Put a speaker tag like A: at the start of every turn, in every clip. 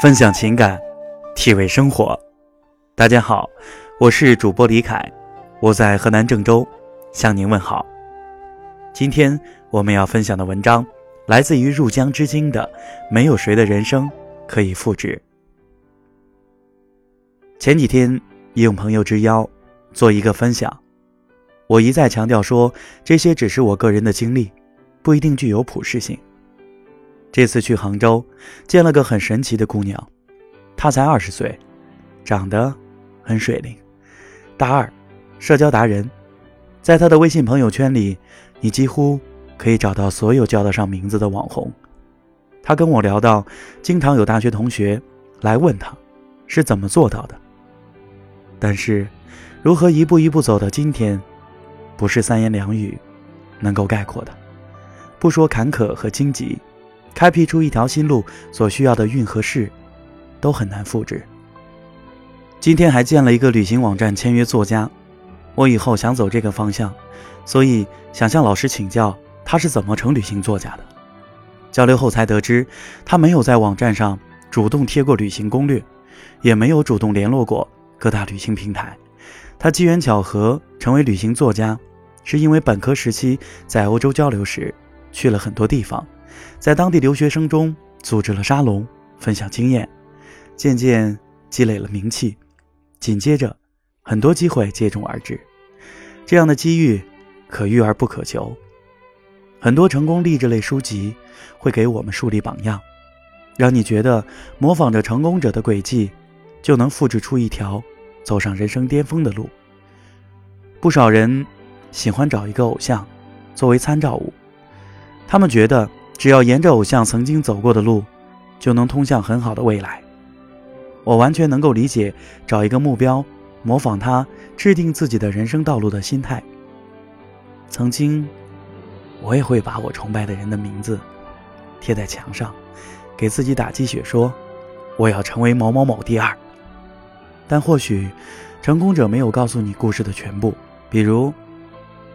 A: 分享情感，体味生活。大家好，我是主播李凯，我在河南郑州向您问好。今天我们要分享的文章来自于入江之鲸的《没有谁的人生可以复制》。前几天应朋友之邀做一个分享，我一再强调说，这些只是我个人的经历，不一定具有普适性。这次去杭州，见了个很神奇的姑娘，她才二十岁，长得很水灵，大二，社交达人，在她的微信朋友圈里，你几乎可以找到所有叫得上名字的网红。她跟我聊到，经常有大学同学来问她，是怎么做到的。但是，如何一步一步走到今天，不是三言两语能够概括的。不说坎坷和荆棘。开辟出一条新路所需要的运和势，都很难复制。今天还见了一个旅行网站签约作家，我以后想走这个方向，所以想向老师请教他是怎么成旅行作家的。交流后才得知，他没有在网站上主动贴过旅行攻略，也没有主动联络过各大旅行平台。他机缘巧合成为旅行作家，是因为本科时期在欧洲交流时去了很多地方。在当地留学生中组织了沙龙，分享经验，渐渐积累了名气。紧接着，很多机会接踵而至。这样的机遇可遇而不可求。很多成功励志类书籍会给我们树立榜样，让你觉得模仿着成功者的轨迹，就能复制出一条走上人生巅峰的路。不少人喜欢找一个偶像作为参照物，他们觉得。只要沿着偶像曾经走过的路，就能通向很好的未来。我完全能够理解找一个目标，模仿他制定自己的人生道路的心态。曾经，我也会把我崇拜的人的名字贴在墙上，给自己打鸡血，说我要成为某某某第二。但或许，成功者没有告诉你故事的全部。比如，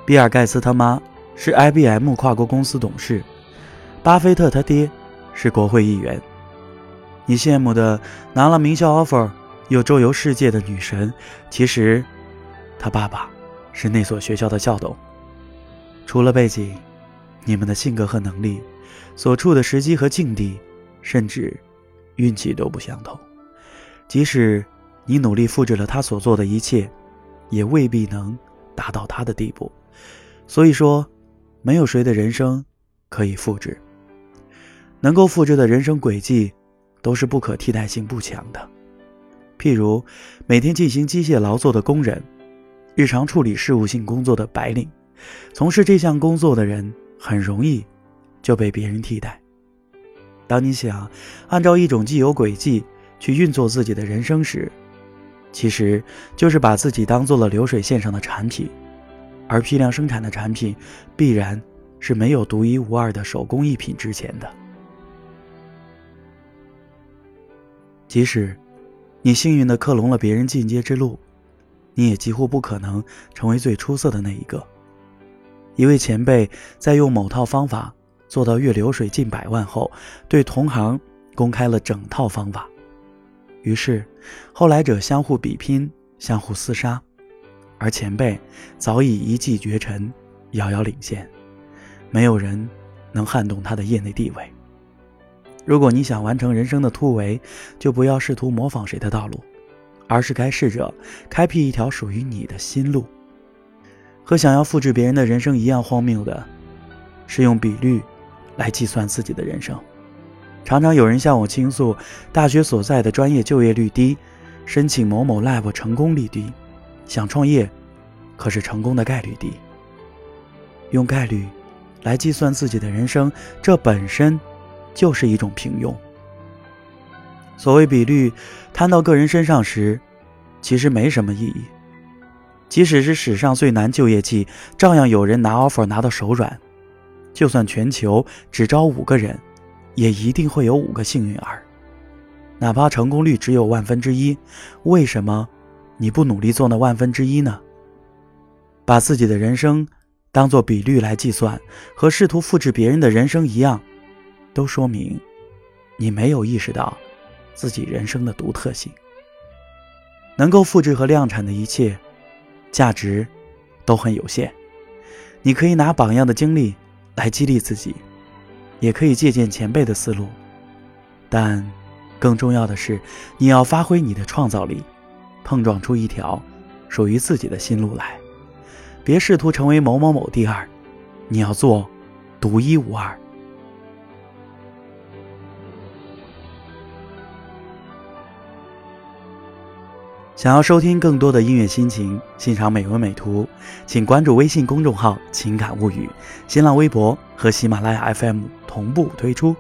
A: 比尔·盖茨他妈是 IBM 跨国公司董事。巴菲特他爹是国会议员，你羡慕的拿了名校 offer 又周游世界的女神，其实他爸爸是那所学校的校董。除了背景，你们的性格和能力，所处的时机和境地，甚至运气都不相同。即使你努力复制了他所做的一切，也未必能达到他的地步。所以说，没有谁的人生可以复制。能够复制的人生轨迹，都是不可替代性不强的。譬如，每天进行机械劳作的工人，日常处理事务性工作的白领，从事这项工作的人很容易就被别人替代。当你想按照一种既有轨迹去运作自己的人生时，其实就是把自己当做了流水线上的产品，而批量生产的产品必然是没有独一无二的手工艺品值钱的。即使你幸运地克隆了别人进阶之路，你也几乎不可能成为最出色的那一个。一位前辈在用某套方法做到月流水近百万后，对同行公开了整套方法，于是后来者相互比拼，相互厮杀，而前辈早已一骑绝尘，遥遥领先，没有人能撼动他的业内地位。如果你想完成人生的突围，就不要试图模仿谁的道路，而是该试着开辟一条属于你的新路。和想要复制别人的人生一样荒谬的，是用比率来计算自己的人生。常常有人向我倾诉，大学所在的专业就业率低，申请某某 lab 成功率低，想创业，可是成功的概率低。用概率来计算自己的人生，这本身。就是一种平庸。所谓比率摊到个人身上时，其实没什么意义。即使是史上最难就业季，照样有人拿 offer 拿到手软。就算全球只招五个人，也一定会有五个幸运儿。哪怕成功率只有万分之一，为什么你不努力做那万分之一呢？把自己的人生当做比率来计算，和试图复制别人的人生一样。都说明，你没有意识到自己人生的独特性。能够复制和量产的一切，价值都很有限。你可以拿榜样的经历来激励自己，也可以借鉴前辈的思路，但更重要的是，你要发挥你的创造力，碰撞出一条属于自己的新路来。别试图成为某某某第二，你要做独一无二。想要收听更多的音乐心情，欣赏美文美图，请关注微信公众号“情感物语”，新浪微博和喜马拉雅 FM 同步推出。